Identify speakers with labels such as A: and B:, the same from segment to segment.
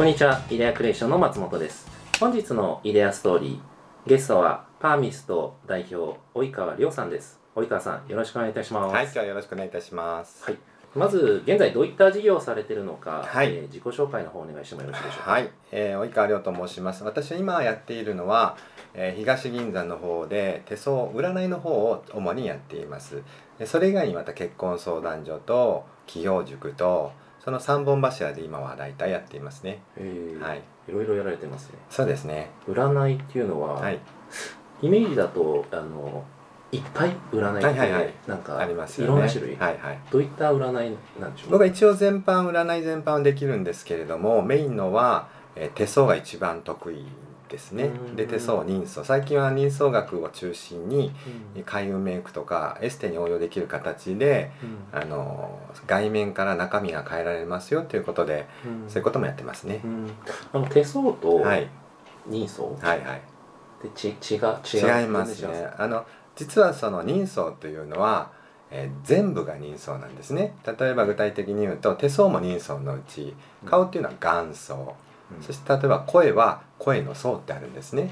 A: こんにちは、イデアクリエーションの松本です。本日のイデアストーリー、ゲストはパーミスト代表、及川亮さんです。及川さん、よろしくお願いいたします。
B: はい、今日はよろしくお願いいたします。
A: はいまず、現在どういった事業をされているのか、
B: はい
A: えー自己紹介の方お願いしてもよろしいでしょうか？
B: はい、えー及川亮と申します。私は今やっているのは、えー東銀座の方で手相占いの方を主にやっています。でそれ以外にまた結婚相談所と企業塾とその三本柱で今は大体やっていますね。
A: えー
B: はい、
A: いろいろやられてますね。
B: そうですね。
A: 占いっていうのは、
B: はい、
A: イメージだと、あの、いっぱい占いって、
B: はいはいはい
A: なんか、
B: ありますよね。
A: いろんな種類、
B: はいはい。
A: どういった占いなんでしょう？
B: 僕は一応全般占い全般はできるんですけれどもメインのは、えー手相が一番得意ですね。
A: うん
B: で手相人相。最近は人相学を中心に
A: うん。
B: 開運メイクとかエステに応用できる形であの外面から中身が変えられますよということで
A: うん。
B: そういうこともやってますね。
A: う、ん。あの手相と
B: はい。
A: 人相？っ
B: はいはい。
A: てち違う違う。
B: 違いますね。あ。の実はその人相というのは、えー全部が人相なんですね。例えば具体的に言うと手相も人相のうち顔っていうのは元相。
A: うん。
B: そして例えば声は声の層ってあるんですね。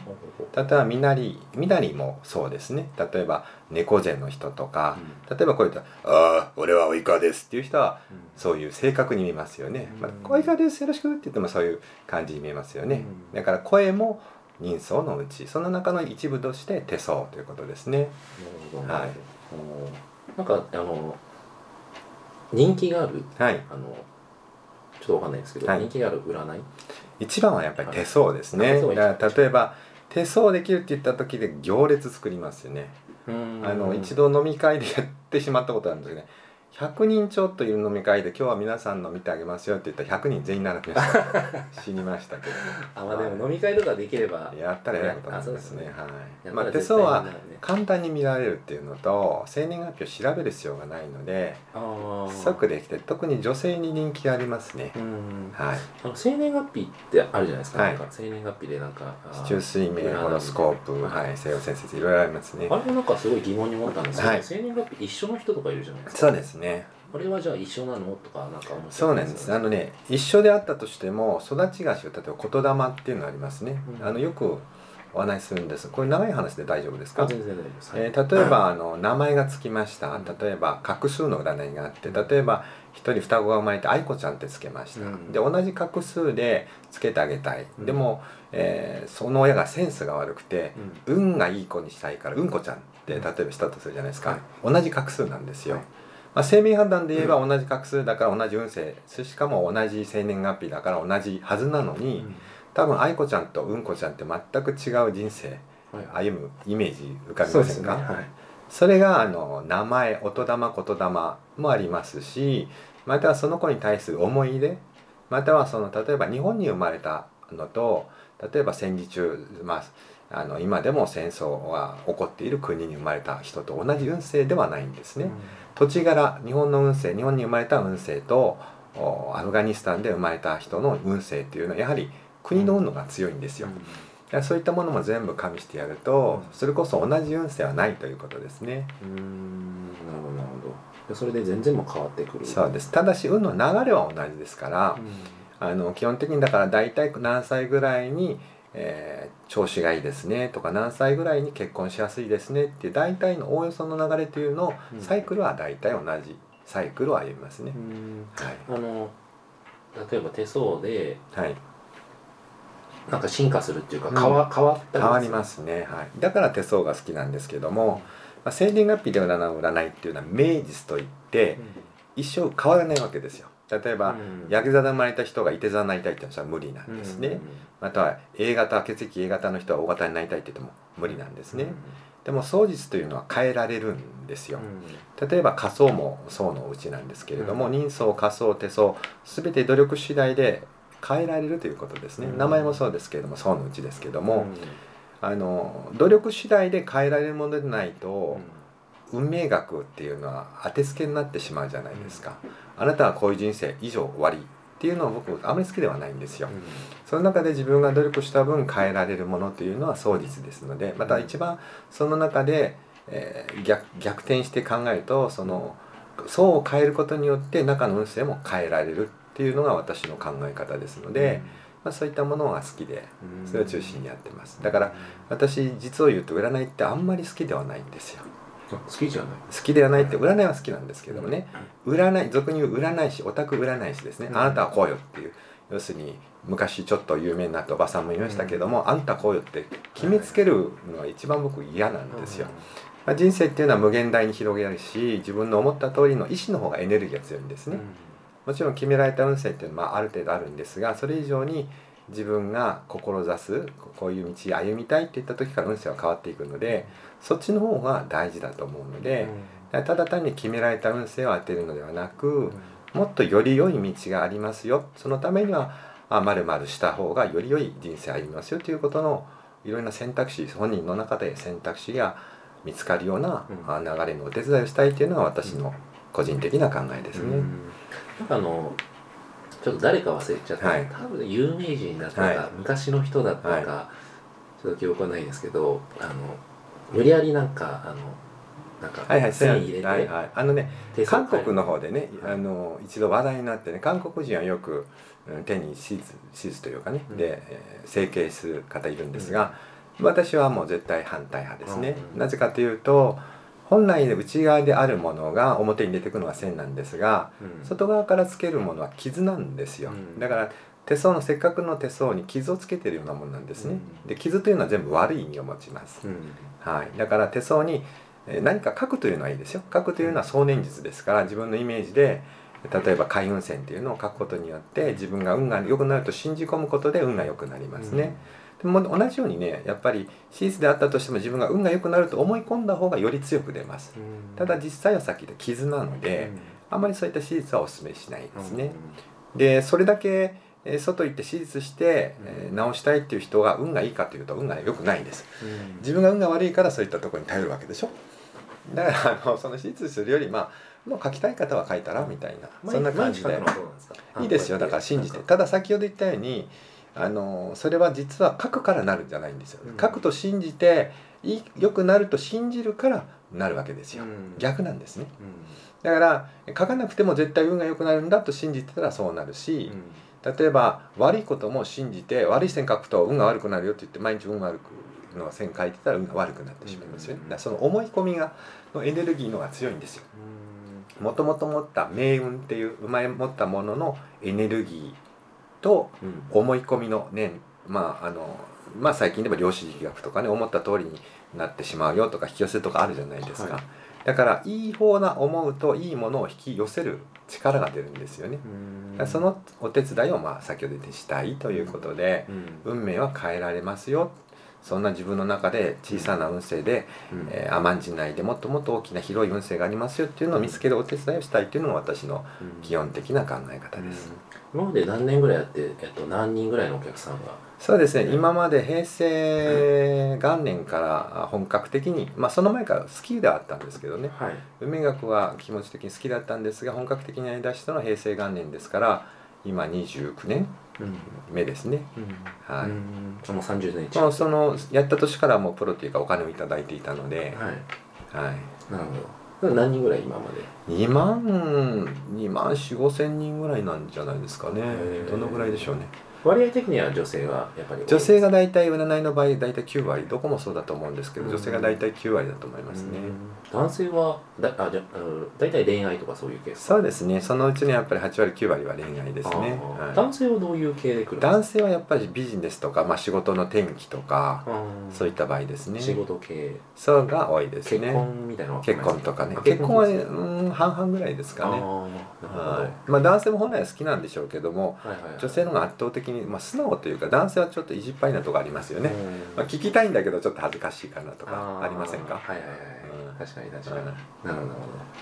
B: 例えばみなりみなりもそうですね。例えば猫背の人とか例えばこういうと「ああ俺は及川です」っていう人は
A: うん。
B: そういう性格に見えますよね「
A: うん。
B: まあ、及川ですよろしく」って言ってもそういう感じに見えますよね。
A: うん。
B: だから声も人相のうちその中の一部として手相ということですね。はい。
A: なんかあの人気がある
B: はい。
A: あのちょっとわかんないですけど、
B: はい。
A: 人気がある占い？
B: 一番はやっぱり手相ですね、
A: はい
B: だから例えば手相できるって言った時で行列作りますよね。あの一
A: 度
B: 度飲み会でやってしまったことあるんですけどね100人ちょっといる飲み会で今日は皆さん飲みてあげますよって言ったら100人全員並びました。死にましたけど。ね
A: あまあでも飲み会とかできれば
B: やったらえらいことなんですね。
A: ね。
B: はい。まあ、手相は簡単に見られるっていうのと生年月日を調べる必要がないので即できて特に女性に人気ありますね。
A: うん。
B: はい。
A: あの生年月日ってあるじゃないですか,、
B: はい。
A: 生年月日でなんか
B: 市中水明ホロスコープ
A: はい。
B: はい。西洋先生いろいろありますね。
A: あれもなんかすごい疑問に思ったんですけど、
B: はい。
A: 生年月日一緒の人とかいるじゃないですか。
B: そうですね
A: あれはじゃあ一緒なの？とかなんか思っちゃ
B: そうなんです。あのね一緒であったとしても育ちが違う例えば言霊っていうのがありますね、
A: うん。
B: あのよくお話しするんです。これ長い話で大丈夫ですか？
A: あ全然大丈夫です、はい。
B: えー例えばあの名前がつきました。
A: うん
B: 例えば画数の占いがあって例えば一人双子が生まれて愛子ちゃんってつけました、
A: うん。
B: で同じ画数でつけてあげたい、
A: うん。
B: でも、えーその親がセンスが悪くて
A: うん。
B: 運がいい子にしたいからうんこちゃんって例えばしたとするじゃないですか、同じ画数なんですよ、
A: はい
B: まあ、生命判断で言えば同じ画数だから同じ運勢しかも同じ生年月日だから同じはずなのに、多分愛子ちゃんとうんこちゃんって全く違う人生
A: はい。
B: 歩むイメージ浮かびませんか？
A: ね。はい。
B: それがあの名前音玉言霊もありますしまたはその子に対する思い入れまたはその例えば日本に生まれたのと例えば戦時中、まあ、あの今でも戦争が起こっている国に生まれた人と同じ運勢ではないんですね。土地柄日本の運勢日本に生まれた運勢とおアフガニスタンで生まれた人の運勢っていうのはやはり国の運のが強いんですよ。いやそういったものも全部加味してやるとそれこそ同じ運勢はないということですね。
A: うーん。なるほど。なるほどでそれで全然もう変わってくる。
B: そうです。ただし運の流れは同じですから
A: う、ん。
B: あの基本的にだから大体何歳ぐらいに、えー調子がいいですねとか何歳ぐらいに結婚しやすいですねっていう大体のおおよその流れというのを
A: うん。
B: サイクルは大体同じサイクルを歩みますね。
A: う。ん。
B: はい。
A: あの例えば手相で
B: はい、
A: なんか進化するっていうか
B: うん。
A: 変わ,、変わった
B: 変わりますすね、はい、だから手相が好きなんですけども、まあ、生年月日で占う占いっていうのは名実といって一生変わらないわけですよ例えば、ヤクザで生まれた人がいて座になりたいっていうのはそれは無理なんですね、または A 型血液 A 型の人は O 型になりたいって言っても無理なんですね、でも相実というのは変えられるんですよ、例えば仮想も層のうちなんですけれども、
A: うん。
B: 人相仮想手相全て努力次第で変えられるということですね、
A: うん。
B: 名前もそうですけれども層のうちですけども、あの努力次第で変えられるものでないと、運命学っていうのは当てつけになってしまうじゃないですか、あなたはこういう人生以上終わりっていうのは僕あまり好きではないんですよ、その中で自分が努力した分変えられるものというのは相実ですのでまた一番その中で、えー逆逆転して考えるとその層を変えることによって中の運勢も変えられるっていうのが私の考え方ですので、まあ、そういったものが好きで
A: うん。
B: それを中心にやってます。だから私実を言うと占いってあんまり好きではないんですよ。
A: あ好きじゃない。
B: 好きではないって占いは好きなんですけどもね。占い俗に言う占い師オタク占い師ですね、
A: うん。
B: あなたはこうよっていう。要するに昔ちょっと有名になったおばさんもいましたけども、あんたこうよって決めつけるのが一番僕嫌なんですよ、まあ、人生っていうのは無限大に広げるし自分の思った通りの意思の方がエネルギーが強いんです
A: うん。
B: ね、もちろん決められた運勢っていうのはまあある程度あるんですがそれ以上に自分が志すこういう道を歩みたいっていった時から運勢は変わっていくのでそっちの方が大事だと思うので、ただ単に決められた運勢を当てるのではなくもっとより良い道がありますよ。そのためにはあまるまるした方がより良い人生を歩みますよということのいろいろな選択肢本人の中で選択肢が見つかるような
A: うん。
B: あ流れのお手伝いをしたいというのが私の個人的な考えですね。
A: うん。なんかあのちょっと誰か忘れちゃった、
B: はい。
A: 多分有名人だったか、
B: はい。
A: 昔の人だったか、
B: は
A: ちょっと記憶はないんですけどあの無理やりなんかあのなんか
B: はいはい、
A: 線入れて、
B: はいはい、あのね韓国の方でね
A: はい
B: あの一度話題になってね韓国人はよくうん手に手術手術というかね、
A: うん。
B: で、えー整形する方いるんですが、私はもう絶対反対派ですね、
A: うん
B: なぜかというと本来で内側であるものが表に出てくるのが線なんですが
A: うん。
B: 外側からつけるものは傷なんですよ、
A: うん。
B: だから手相のせっかくの手相に傷をつけてるようなものなんですね、
A: うん。
B: で傷というのは全部悪い意味を持ちます、
A: うん。
B: はい、だから手相にえー何か書くというのはいいですよ。書くというのは想念術ですから自分のイメージで例えば開運線っていうのを書くことによって自分が運が良くなると信じ込むことで運が良くなりますね、でも同じようにねやっぱり手術であったとしても自分が運が良くなると思い込んだ方がより強く出ます。
A: うん。
B: ただ実際はさっき言った傷なので、あまりそういった手術はお勧めしないですね、でそれだけえー外行って手術して、えー治したいっていう人が運がいいかというと運が良くないんです。
A: うん。
B: 自分が運が悪いからそういったところに頼るわけでしょ？だからあのその手術するよりまあもう書きたい方は書いたらみたいな、
A: 毎
B: そんな感じで。いいですよ。だから信じて。ただ先ほど言ったようにあのそれは実は書くからなるんじゃないんですよ、
A: うん。
B: 書くと信じていい良くなると信じるからなるわけですよ、
A: うん。
B: 逆なんですね。
A: う
B: だから書かなくても絶対運が良くなるんだと信じてたらそうなるし、
A: ん
B: 例えば悪いことも信じて悪い線書くと運が悪くなるよって言って毎日運悪くの線書いてたら運が悪くなってしまいますよね、
A: うん。
B: だからその思い込みがのエネルギーのが強いんですよ。
A: うん。
B: もともと持った命運っていう生まれ持ったもののエネルギーと
A: うん。
B: 思い込みのねまああのまあ最近でも量子力学とかね思った通りになってしまうよとか引き寄せとかあるじゃないですか、
A: はい。
B: だからいい方な思うといいものを引き寄せる力が出るんですよね、そのお手伝いをまあ先ほど言ってしたいということで、
A: うん。
B: 運命は変えられますよ。そんな自分の中で小さな運勢で、
A: うん。
B: えー甘んじないでもっともっと大きな広い運勢がありますよっていうのを見つけるお手伝いをしたいっていうのが私の
A: うん。
B: 基本的な考え方です、
A: うん。今まで何年ぐらいやって、えっと、何人ぐらいのお客さんが
B: そうですね。今まで平成元年から本格的にまあその前から好きではあったんですけどね。
A: はい。
B: 運命学は気持ち的に好きだったんですが本格的にやりだしたのは平成元年ですから今29年
A: うん。
B: 目ですね。
A: うん。
B: はい。
A: うん。もう30年
B: そのやった年からもうプロというかお金をいただいていたので、
A: はい。
B: はい、
A: なるほど。何人ぐらい今まで
B: ？2万2万4 5千人ぐらいなんじゃないですかね。どのぐらいでしょうね
A: 割合的には女性はやっぱり
B: 女性が大体占いの場合大体9割どこもそうだと思うんですけど
A: うん。
B: 女性が大体9割だと思いますね。
A: うん。男性はだあじゃあの大体恋愛とかそういうケース
B: そうですね。そのうちのやっぱり8割9割は恋愛ですね、はい。
A: 男性はどういう系で来るんですか？
B: 男性はやっぱりビジネスとか、まあ、仕事の転機とかそういった場合ですね。
A: 仕事系。
B: そうが多いです
A: 結
B: ね
A: 婚みたいな
B: 結婚とかね。
A: あ
B: 結婚は、うん、半々ぐらいですかね。はい。まあ、男性も本来は好きなんでしょうけども
A: はいはいはい。
B: 女性の方が圧倒的に、まあ、素直というか男性はちょっと意地っぱいなとこありますよね、
A: うん。
B: まあ、聞きたいんだけどちょっと恥ずかしいかなとか
A: ー。
B: ありませんか？
A: はいはいはい、
B: うん
A: 確かに確かに、
B: うん。
A: なるほど。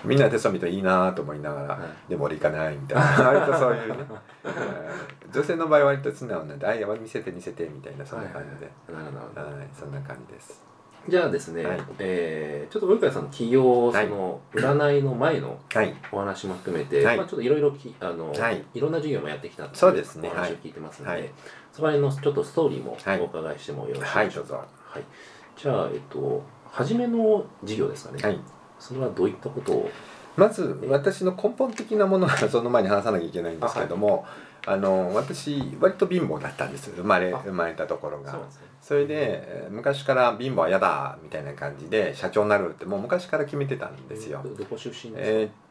B: みんな手相見るといいなと思いながら、
A: はい。
B: でも俺行かないみたいな。割とそういうね、うん。女性の場合は割と素直なんで「あいや見せて見せて」みたいなそんな感じで、
A: なるほどなるほど。
B: はいそんな感じです
A: じゃあですね、
B: はい。
A: えーちょっと及川さんの起業そ
B: はい。
A: の占いの前の
B: はい。
A: お話も含めて、
B: はい。
A: まあ、ちょっといろいろきあの、
B: はい。
A: い、ろんな授業もやってきたってい
B: そうですね。
A: お話を聞いてますので、
B: はい。
A: そこら辺のちょっとストーリーも
B: はい
A: お伺いしてもよろしいでしょうか、
B: はい。
A: じゃあ、えっと、初めの授業ですかね、
B: はい。
A: それはどういったことを？
B: まず私の根本的なものは その前に話さなきゃいけないんですけどもあ、の私割と貧乏だったんです。生まれ
A: あ
B: 生まれたところが。
A: そうなんですね
B: それでえー昔から貧乏は嫌だみたいな感じで社長になるってもう昔から決めてたんですよ、
A: どどこ出身
B: えー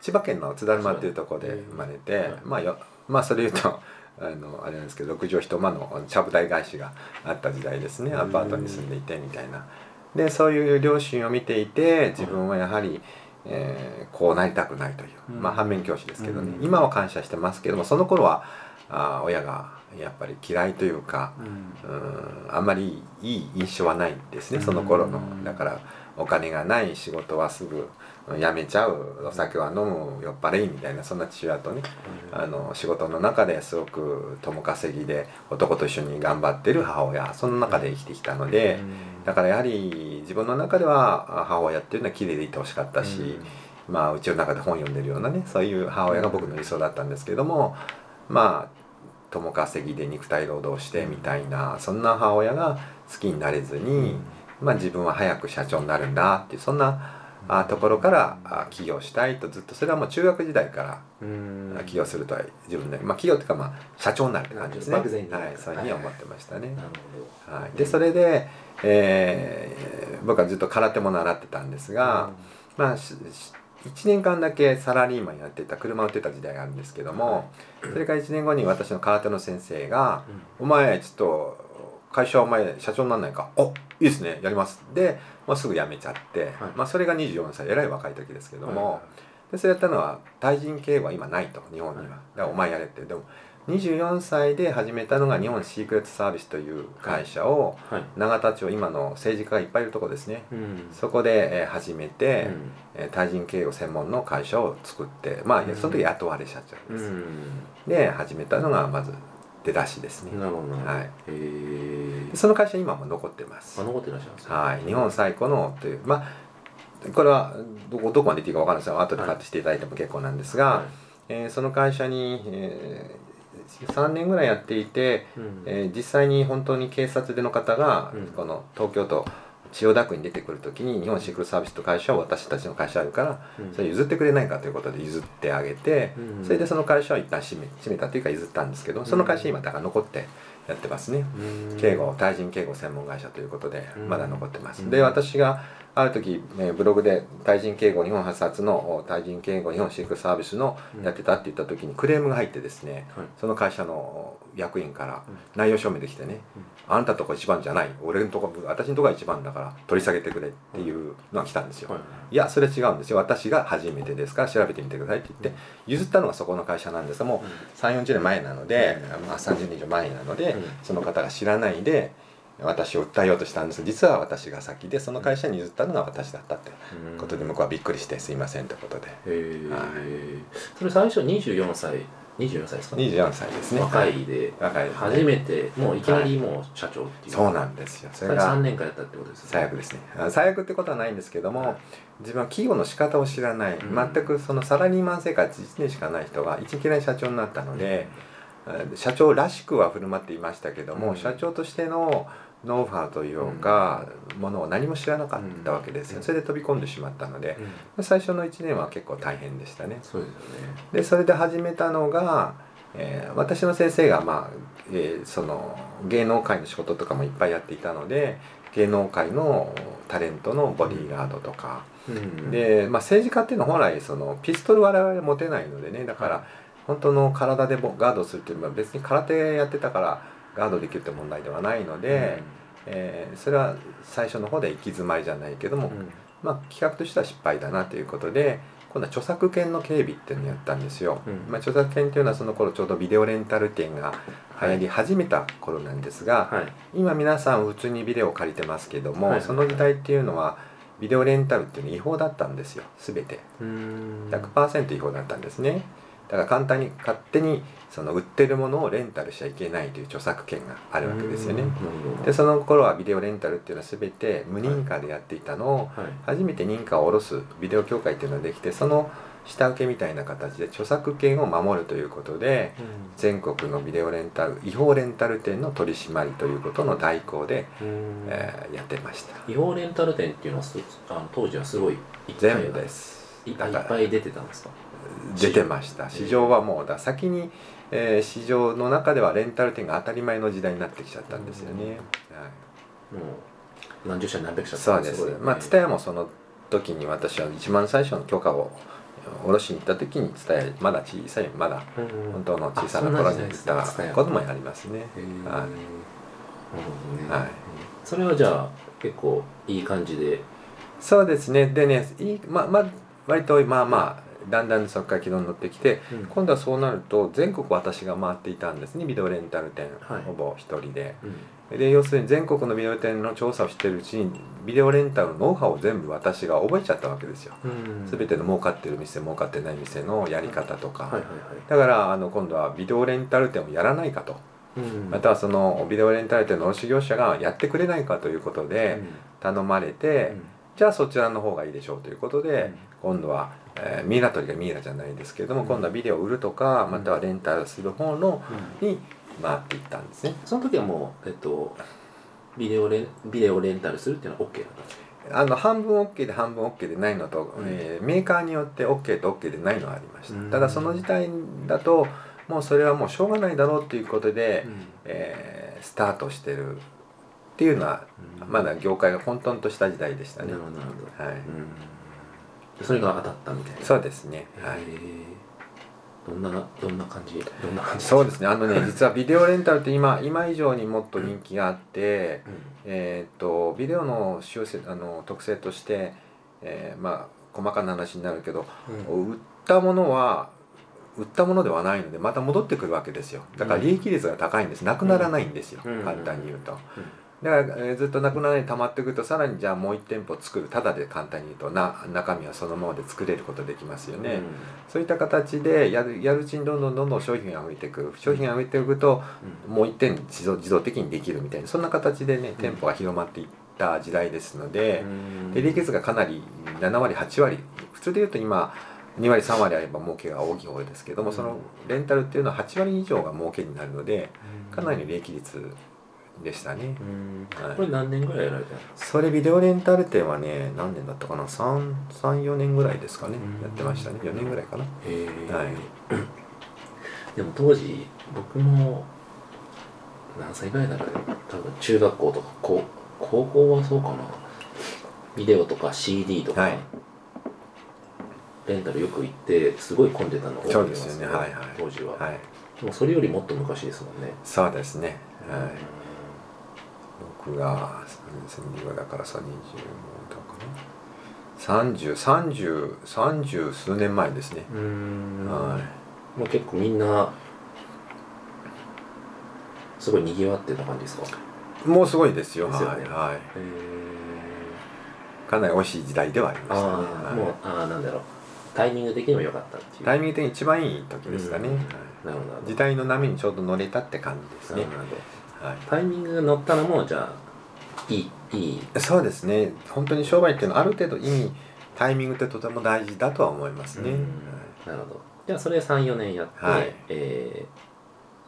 B: 千葉県の津田沼っていうところで生まれて、
A: はい。
B: まあよまあそれ言うとあのあれなんですけど6畳一間のちゃぶ台返しがあった時代ですね。アパートに住んでいてみたいな。でそういう両親を見ていて自分はやはり、えーこうなりたくないという、
A: うん。
B: まあ反面教師ですけどね、
A: うん。
B: 今は感謝してますけどもその頃はあー親がやっぱり嫌いというか
A: うん。
B: うんあんまりいい印象はないですねその頃の。
A: うん
B: だからお金がない仕事はすぐ辞めちゃう。お酒は飲む酔っ払いみたいなそんな父親とねあの仕事の中ですごく共稼ぎで男と一緒に頑張ってる母親その中で生きてきたのでだからやはり自分の中ではあ母親っていうのは綺麗でいてほしかったし、まあうちの中で本読んでるようなねそういう母親が僕の理想だったんですけどもまあ共稼ぎで肉体労働してみたいなそんな母親が好きになれずに、まあ、自分は早く社長になるんだっていうそんなあところからあ起業したいとずっとそれはもう中学時代から起業するとは自分で、まあ、起業っていうかまあ社長になるって感じですね。はい。そういうふうに思ってましたね、はい、でそれで、えー僕はずっと空手も習ってたんですが、まあ1年間だけサラリーマンやってた車を売ってた時代があるんですけども、それから1年後に私の空手の先生が「お前ちょっと会社お前社長になんないか？おいいですね。やります」で、まあ、すぐ辞めちゃって、
A: はい。
B: まあ、それが24歳えらい若い時ですけども、
A: は
B: でそれやったのは対人経営は今ないと日本には、
A: はい。
B: だからお前やれって。でも24歳で始めたのが日本シークレットサービスという会社を
A: いはい。
B: 永田町今の政治家がいっぱいいるとこですね。
A: うん。
B: そこで、えー始めて、
A: うん。
B: えー対人経営を専門の会社を作ってまあ
A: うん。
B: その時雇われ社長
A: う
B: です、
A: ん。
B: で始めたのがまず出だしですね、
A: なるほど。
B: はい。
A: へえ
B: でその会社今も残ってます。
A: あ残ってらっしゃるんですね
B: はい。日本最古のというまあこれはどこどこまで言っていいか分からないです。が後でカットしていただいても結構なんですが、
A: は
B: えーその会社に、えー3年ぐらいやっていて、
A: いうん。
B: えー実際に本当に警察での方が、
A: うん。
B: この東京都千代田区に出てくる時に日本シークルサービスと会社を私たちの会社あるから
A: うん。
B: それ譲ってくれないかということで譲ってあげて、
A: うん。
B: それでその会社を一旦閉め閉めたというか譲ったんですけどその会社今だから残ってやってますね。
A: うん。
B: 敬語対人敬語専門会社ということで
A: うん。
B: まだ残ってます、
A: うん。
B: で私がある時、えーブログで対人敬語日本初発のお対人敬語日本シークルサービスの
A: うん。
B: やってたって言った時にクレームが入ってですね
A: はい。
B: その会社の役員から
A: うん。
B: 内容証明できてね、あなたとこ一番じゃない俺のとこ私のとこが一番だから取り下げてくれっていうのが来たんですよ、
A: はい
B: い。やそれ違うんですよ。私が初めてですから調べてみてくださいって言って譲ったのがそこの会社なんです。がもう3 4 0年前なので、まあ、30年以上前なので、
A: うん。
B: その方が知らないで私を訴えようとしたんです。実は私が先でその会社に譲ったのが私だったって。
A: うん。
B: ことで向こうはびっくりしてすいませんってことで。はい。
A: それ最初24歳。24歳ですか
B: ？24歳ですね。
A: 若いで。
B: 若いですね。
A: 初めてもういきなりもう社長っていう、
B: そうなんですよ。そ
A: それ
B: れが
A: 3年間やったってことですね。
B: 最悪ですね。あ最悪ってことはないんですけども、
A: はい。
B: 自分は企業の仕方を知らない、
A: うん。
B: 全くそのサラリーマン生活1年しかない人が一いきなり社長になったので、えー社長らしくは振る舞っていましたけども、
A: うん。
B: 社長としてのノウハウというか、ものを何も知らなかったわけですよ、
A: うん。
B: それで飛び込んでしまったので
A: うん。
B: 最初の1年は結構大変でしたね。
A: そうでね。
B: でそれで始めたのが、えー私の先生が、まあえーその芸能界の仕事とかもいっぱいやっていたので芸能界のタレントのボディーガードとか、
A: うん。
B: で、まあ、政治家っていうのは本来そのピストル我々持てないのでね。だから、
A: はい。
B: 本当の体でボガードするっていうのは別に空手やってたからガードできるって問題ではないので、えーそれは最初の方で行き詰まりじゃないけども、
A: うん。
B: まあ、企画としては失敗だなということで今度は著作権の警備っていうのをやったんですよ、
A: うん。
B: まあ、著作権っていうのはその頃ちょうどビデオレンタル店が流行り始めた頃なんですが、
A: はい。
B: 今皆さん普通にビデオを借りてますけども、
A: はい。
B: その時代っていうのはビデオレンタルっていうのは違法だったんですよ全て。
A: うん。
B: 100%違法だったんですね。だから簡単に勝手にその売ってるものをレンタルしちゃいけないという著作権があるわけですよね。でその頃はビデオレンタルっていうのは全て無認可でやっていたのを
A: はい。
B: 初めて認可を下ろすビデオ協会っていうのができてその下請けみたいな形で著作権を守るということで全国のビデオレンタル違法レンタル店の取り締まりということの代行で、
A: うん。
B: えーやってました。
A: 違法レンタル店っていうのはすあの当時はすごい
B: 全部です。
A: いいっぱい出てたんですか？
B: 出てました。市場はもうだ先に、えー市場の中ではレンタル店が当たり前の時代になってきちゃったんですよね、はい、
A: もう何十社何百社
B: そうです。
A: ね。
B: まあ蔦屋もその時に私は一番最初の許可を下ろしに行った時に蔦屋まだ小さいまだ
A: うんうん。
B: 本当の小さな頃に行ったこともありますね。
A: へー
B: はい。はい。
A: うんそれはじゃあ結構いい感じで。
B: そうですね。でねいいまま割とまあまあだんだんそこから軌道に乗ってきて
A: うん。
B: 今度はそうなると全国私が回っていたんですね。ビデオレンタル店、
A: はい。
B: ほぼ一人で。
A: うん。
B: で要するに全国のビデオ店の調査をしてるうちにビデオレンタルのノウハウを全部私が覚えちゃったわけですよ。
A: うん。
B: 全ての儲かってる店儲かってない店のやり方とか、だからあの今度はビデオレンタル店をやらないかと。
A: うん。
B: またはそのビデオレンタル店の卸業者がやってくれないかということで頼まれて、じゃあそちらの方がいいでしょうということで、今度は、えーミイラ取りがミイラじゃないですけれども、
A: うん。
B: 今度はビデオを売るとか
A: うん。
B: またはレンタルする方の
A: うん。
B: に回っていったんですね。
A: その時はもうえっとビデオレンビデオレンタルするっていうのは OK だったんですか
B: あの半分 OK で半分 OK でないのと、
A: うん。
B: えーメーカーによって OK と OK でないのがありました、
A: うん。
B: ただその時代だともうそれはもうしょうがないだろうっていうことで、えースタートしてるっていうのは
A: うん。
B: まだ業界が混沌とした時代でしたね。
A: なる、ほど
B: はい、
A: うん。それが当たったみたいな。
B: そうですね。はい。
A: どんなどんな感じ？どんな感じ？
B: そうですね。あのね 実はビデオレンタルって今今以上にもっと人気があって、えーっとビデオの修正あの特性として、えーまあ細かな話になるけど
A: うん。
B: 売ったものは売ったものではないのでまた戻ってくるわけですよ。だから利益率が高いんです。なくならないんですよ、
A: うん。
B: 簡単に言うと、
A: うん
B: だから、えーずっとなくならな溜まってくるとさらにじゃあもう1店舗作る。ただで簡単に言うとな中身はそのままで作れることできますよね、そういった形でやるやるうちにどんどんどんどん商品が増えていく。商品が増えていくと
A: うん。
B: もう1点自動自動的にできるみたいなそんな形でね店舗が広まっていった時代ですので、
A: うん。
B: で利益率がかなり7割8割普通で言うと今2割3割あれば儲けが大きい方ですけども、
A: うん。
B: そのレンタルっていうのは8割以上が儲けになるのでかなりの利益率でしたね、
A: うん。
B: はい。
A: これ何年ぐらいやられたんですか
B: それビデオレンタル店はね何年だったかな？34年ぐらいですかね。
A: うん。
B: やってましたね。4年ぐらいかな。
A: へえ。
B: はい。
A: でも当時僕も何歳ぐらいだろう多分中学校とか高高校はそうかな。ビデオとか CD とか、
B: はい。
A: レンタルよく行ってすごい混んでたのを覚えて
B: そう
A: ます
B: ですよね。はいはい。
A: 当時は、
B: はい。
A: でもそれよりもっと昔ですもんね、
B: そうですね。はい。
A: うん
B: 僕が2002だからさ20だかな303030数年前ですね、は
A: もう結構みんなすごい賑わってた感じですか？
B: いもうすごいですよ。
A: ですよね。
B: はいはい。
A: へ
B: かなり美味しい時代ではあり
A: ー
B: ましたね、はい。
A: もうああなんだろう。タイミング的にも良かったっていう。
B: タイミング的に一番いい時ですかね、
A: うん。
B: はい。
A: なるほど。
B: 時代の波にちょうど乗れたって感じですね。
A: なる、ほど
B: はい。
A: タイミングが乗ったのもじゃあいいいい。
B: そうですね。本当に商売っていうのはある程度意味タイミングってとても大事だとは思いますね、
A: うん。なるほど。じゃあそれ34年やって、
B: はい。
A: えー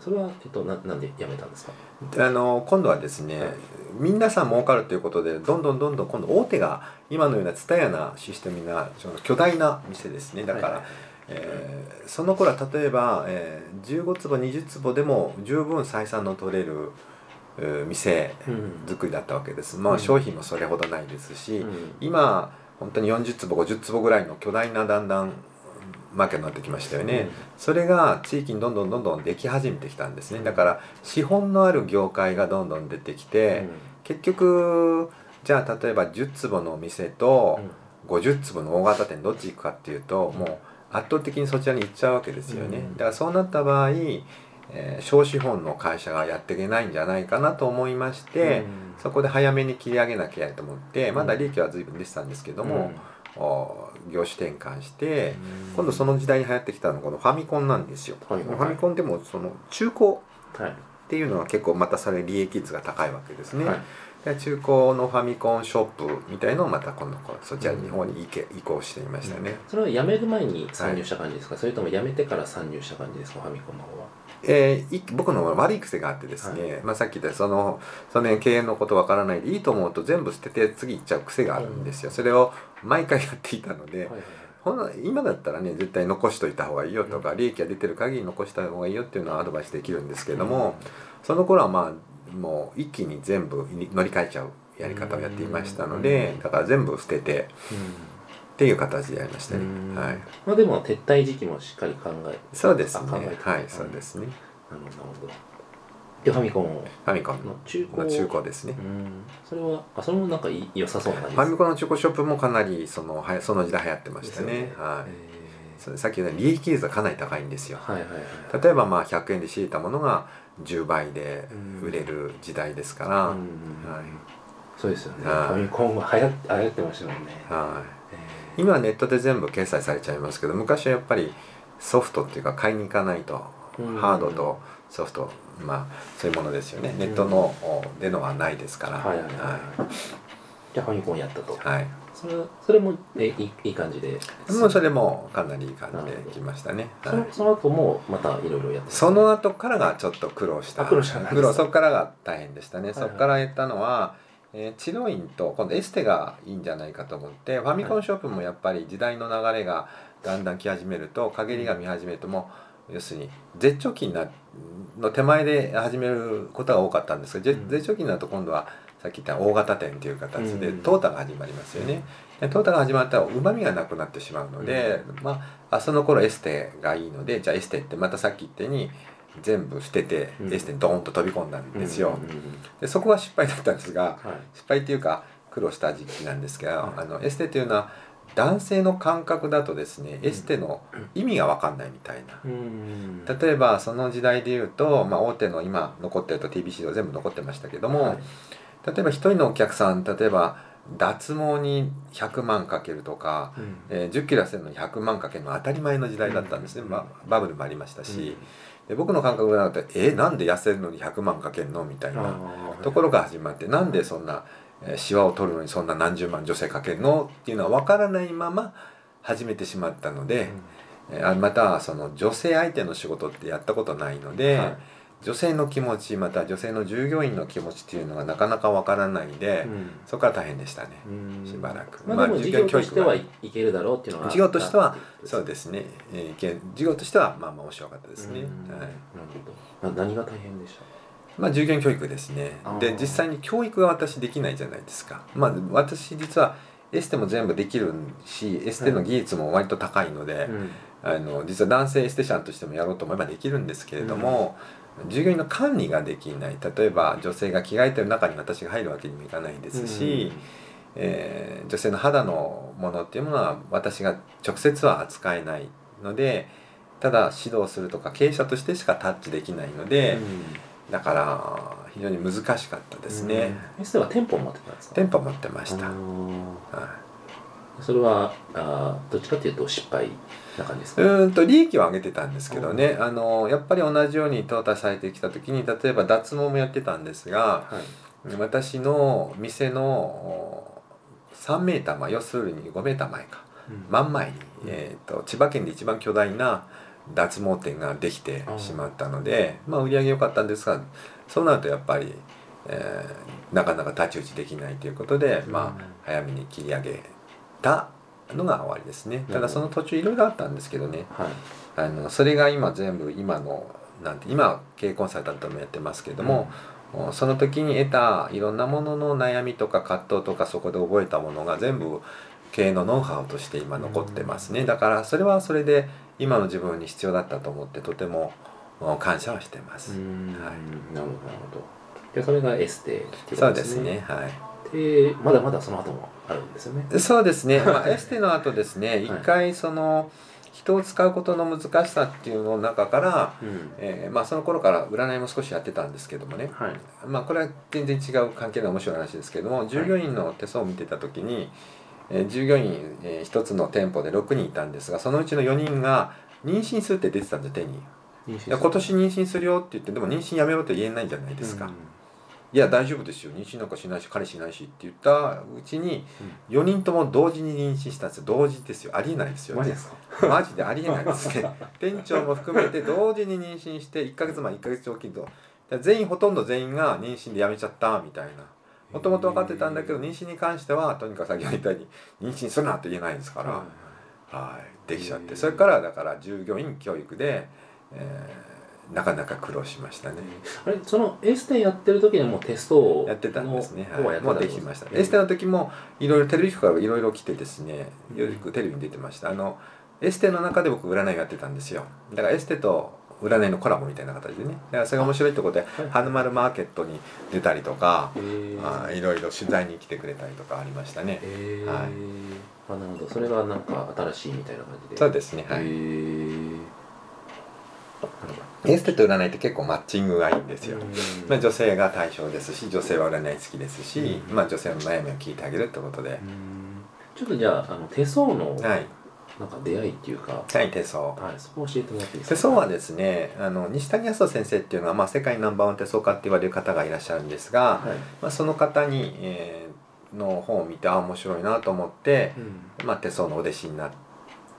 A: それは、えっと、ななんで辞めたんですか？
B: あの今度はですね、
A: はい。
B: 皆さん儲かるということでどんどんどんどん今度大手が今のような蔦屋なシステムなその巨大な店ですね。だから、
A: はいはい
B: えーその頃は例えば、えー15坪20坪でも十分採算の取れる、えー店
A: うん。
B: 作りだったわけです、まあ
A: うん。
B: 商品もそれほどないですし、
A: うん。
B: 今本当に40坪50坪ぐらいの巨大なだんだんマーケットになってきましたよね、それが地域にどんどんどんどんでき始めてきたんですね。だから資本のある業界がどんどん出てきて、結局じゃあ例えば10坪の店と50坪の大型店どっち行くかっていうと、
A: うん
B: もう圧倒的にそちらに行っちゃうわけですよね、
A: うん。
B: だからそうなった場合、えー小資本の会社がやっていけないんじゃないかなと思いまして、そこで早めに切り上げなきゃと思ってまだ利益は随分出てたんですけども、お業種転換して、今度その時代に流行ってきたのがこのファミコンなんですよ、
A: はいはい
B: ファミコンでもその中古
A: はい。
B: っていうのは結構またそれ利益率が高いわけですね、
A: はい
B: で中古のファミコンショップみたいのをまた今度そちらの方に移け移行してみましたね、
A: それは辞める前に参入した感じですか、それとも辞めてから参入した感じですか？ファミコンの方は。
B: えーい僕の悪い癖があってですね、まあ、さっき言ったそのその辺経営のことわからないでいいと思うと全部捨てて次行っちゃう癖があるんですよ、それを毎回やっていたので、
A: はいはい
B: ほん今だったらね絶対残しといた方がいいよとか、利益が出てる限り残した方がいいよっていうのはアドバイスできるんですけども、その頃はまあもう一気に全部乗り換えちゃうやり方をやっていましたので、だから全部捨ててっていう形でやりましたね、はい。
A: まあでも撤退時期もしっかり考え
B: そうですね。はいそうですね。
A: なるほど。でファミコンを
B: ファミコン
A: の中古。
B: の中古ですね。
A: うん。それはあそれもなんか良さそうな
B: ファミコンの中古ショップもかなりそのはやその時代流行ってましたね。
A: ですよ
B: はい。
A: え
B: それさっき言った利益率はかなり高いんですよ。
A: ーはいはいはい。
B: 例えばまあ100円で仕入れたものが10倍で売れる時代ですから、
A: うん
B: はい。
A: そうですよね。フ
B: はい。
A: ァミコンが流行流行ってましたもんね。
B: はい。
A: えー。
B: 今はネットで全部掲載されちゃいますけど昔はやっぱりソフトっていうか買いに行かないと、
A: うん。
B: ハードとソフトまあそういうものですよね、ネットのでのはないですから。
A: はいはいはい。じゃあファミコンやったと。
B: はいはい
A: それそれもえいいいい感じで。
B: もうそれもかなりいい感じできましたね、
A: そ
B: はい。
A: のその後もまたいろいろやって
B: その後からがちょっと苦労した。
A: あ苦労した
B: 苦労そこからが大変でしたね、
A: いはい。
B: そこから言ったのは、えーチロインと今度エステがいいんじゃないかと思ってファミコンショップもやっぱり時代の流れがだんだん来始めると陰りが見始めるともう要するに絶頂期になの手前で始めることが多かったんですが、ぜ
A: うん。
B: 絶頂期になると今度はさっき言った大型店という形で
A: うん。
B: 淘汰が始まりますよね。で淘汰が始まったらうまみがなくなってしまうので、まああその頃エステがいいのでじゃあエステってまたさっき言ったように全部捨てて
A: うん。
B: エステにドーンと飛び込んだんですよ。でそこは失敗だったんですが
A: はい。
B: 失敗っていうか苦労した時期なんですけど、
A: はい。
B: あのエステというのは男性の感覚だとですねエステの意味が分かんないみたいな。
A: うん。
B: 例えばその時代で言うと、まあ、大手の今残ってると TBC は全部残ってましたけども、
A: はい
B: 例えば一人のお客さん例えば脱毛に100万かけるとか、
A: うん。
B: えー10キロ痩せるのに100万かけるのは当たり前の時代だったんですね、
A: うん。
B: まあ、バブルもありましたし、で僕の感覚がなくて「えなんで痩せるのに100万かけるの?」みたいなところが始まってなんでそんな、えーシワを取るのにそんな何十万女性かけるのっていうのは分からないまま始めてしまったので、えーあまたその女性相手の仕事ってやったことないので、
A: はい
B: 女性の気持ちまた女性の従業員の気持ちっていうのがなかなか分からないで、
A: うん。
B: そこから大変でしたね。
A: うん。
B: しばらく。
A: まあ、
B: まあ授業教育が
A: としてはいいけるだろうっていうのは
B: 授業としてはそう
A: す
B: ですね、えーけ授業としてはまあまあ面白かったですね。はい。
A: なるほど。な何が大変でした？
B: まあ、従業員教育ですね。で実際に教育が私できないじゃないですか、まあ、私実はエステも全部できるしエステの技術も割と高いので、
A: うん。
B: あの実は男性エステシャンとしてもやろうと思えばできるんですけれども、従業員の管理ができない。例えば女性が着替えてる中に私が入るわけにもいかないですし、えー女性の肌のものっていうものは私が直接は扱えないのでただ指導するとか経営者としてしかタッチできないので、だから非常に難しかったですね、
A: エステは店舗を持ってたんですか？
B: 店舗持ってました、は
A: それはあーどっちかというと失敗な感じですか？
B: ーんと利益は上げてたんですけどね、あのやっぱり同じように淘汰されてきた時に例えば脱毛もやってたんですが
A: はい。
B: 私の店のお3メーター前要するに5メーター前か。
A: うん。
B: 真ん前に、
A: うん。
B: えー、と千葉県で一番巨大な脱毛店ができてしまったのでまあ売り上げ良かったんですがそうなるとやっぱり、えーなかなか太刀打ちできないということで、まあ早めに切り上げたのが終わりですね。ただその途中いろいろあったんですけどね。
A: はい。
B: あのそれが今全部今のなんて今は経営コンサルタントもやってますけども、その時に得たいろんなものの悩みとか葛藤とかそこで覚えたものが全部経営のノウハウとして今残ってますね。だからそれはそれで今の自分に必要だったと思ってとてもうん感謝はしてます、
A: うん。
B: はい。
A: なるほど。でそれがエステっていう
B: そうで
A: すね。
B: はい
A: でまだまだその後もあるんですよね。
B: そうですね、まあ、エステの後ですね。一
A: はい。
B: 回その人を使うことの難しさっていうのの中から、
A: うん。
B: えーまあ、その頃から占いも少しやってたんですけどもね、
A: はい。
B: まあこれは全然違う関係の面白い話ですけども従業員の手相を見てた時に、えー従業員、え1つの店舗で6人いたんですがそのうちの4人が妊娠するって出てたんですよ手に。今年妊娠するよって言ってでも妊娠やめろって言えないじゃないですか、いや大丈夫ですよ。妊娠なんかしないし彼氏いないしって言ったうちに4人とも同時に妊娠したんですよ。同時ですよありえないですよ
A: マジですか？
B: マジでありえないですね。店長も含めて同時に妊娠して1ヶ月前1ヶ月おきと。全員ほとんど全員が妊娠で辞めちゃったみたいな。もともと分かってたんだけど妊娠に関してはとにかく先ほど言ったように妊娠するなって言えないですから、はい、できちゃって。それからだから従業員教育で、えーなかなか苦労しましたね。
A: あれそのエステやってる時にはもうテストを
B: やってたんですね。
A: は
B: はい、もうできました。
A: へえ
B: エステの時もいろいろテレビ局からいろいろ来てですね、よくテレビに出てました。あのエステの中で僕占いをやってたんですよ。だからエステと占いのコラボみたいな形でね。だからそれが面白いってことで、
A: はい
B: 花丸マーケットに出たりとか、あーいろいろ取材に来てくれたりとかありましたね。
A: へえ
B: はい
A: あなるほどそれがなんか新しいみたいな感じで
B: そうですね。はい。エステと占いって結構マッチングがいいんですよ。
A: うん。
B: まあ、女性が対象ですし女性は占い好きですし、
A: うん。
B: まあ、女性の悩みを聞いてあげるってことで、
A: うん。ちょっとじゃああの手相の
B: はい。
A: なんか出会いっていうか、
B: はい手相。
A: はい、そこ教えてもらっていいですか？
B: 手相はですねあの西谷康人先生っていうのは、まあ、世界ナンバーワン手相家って言われる方がいらっしゃるんですが、
A: はい。
B: まあ、その方に、えーの本を見てあ面白いなと思って、
A: うん。
B: まあ、手相のお弟子になっ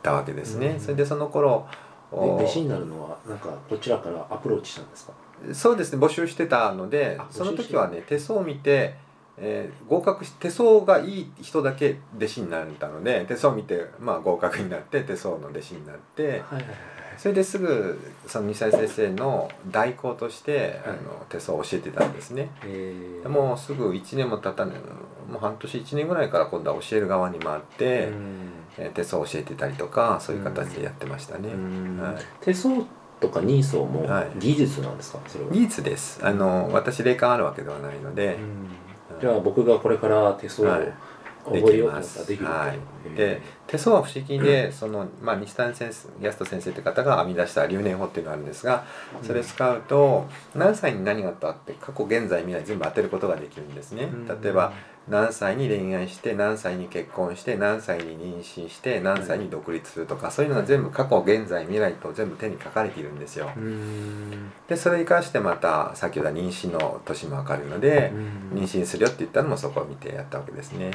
B: たわけですね、
A: うん。
B: それでその頃
A: 弟子になるのはなんかこちらからアプローチしたんですか？
B: そうですね募集してたので
A: あ
B: その時はね手相を見て、えー合格し手相がいい人だけ弟子になれたので手相を見て、まあ、合格になって手相の弟子になって
A: はいはいはい
B: それですぐその西谷先生の代行として、あの手相を教えてたんですね。
A: えー、
B: もうすぐ1年も経たないもう半年1年ぐらいから今度は教える側に回って、
A: うん。
B: えー手相を教えてたりとかそういう形でやってましたね。
A: うん。
B: はい。
A: 手相とか人相も
B: はい。
A: 技術なんですか？それは、
B: 技術です。あの私霊感あるわけではないので、
A: うん。じゃあ僕がこれから手相を
B: はい。
A: できると、
B: はい。
A: えー
B: で手相は不思議で その、まあ、西谷先生安人先生という方が編み出した留年法っていうのがあるんですがそれを使うと何歳に何があったって過去現在未来全部当てることができるんですね。
A: うん。
B: 例えば何歳に恋愛して何歳に結婚して何歳に妊娠して何歳に独立するとかそういうのが全部過去現在未来と全部手に書かれているんですよ。
A: うん。
B: でそれに関してまた先ほどは妊娠の年もわかるので
A: うん。
B: 妊娠するよって言ったのもそこを見てやったわけですね。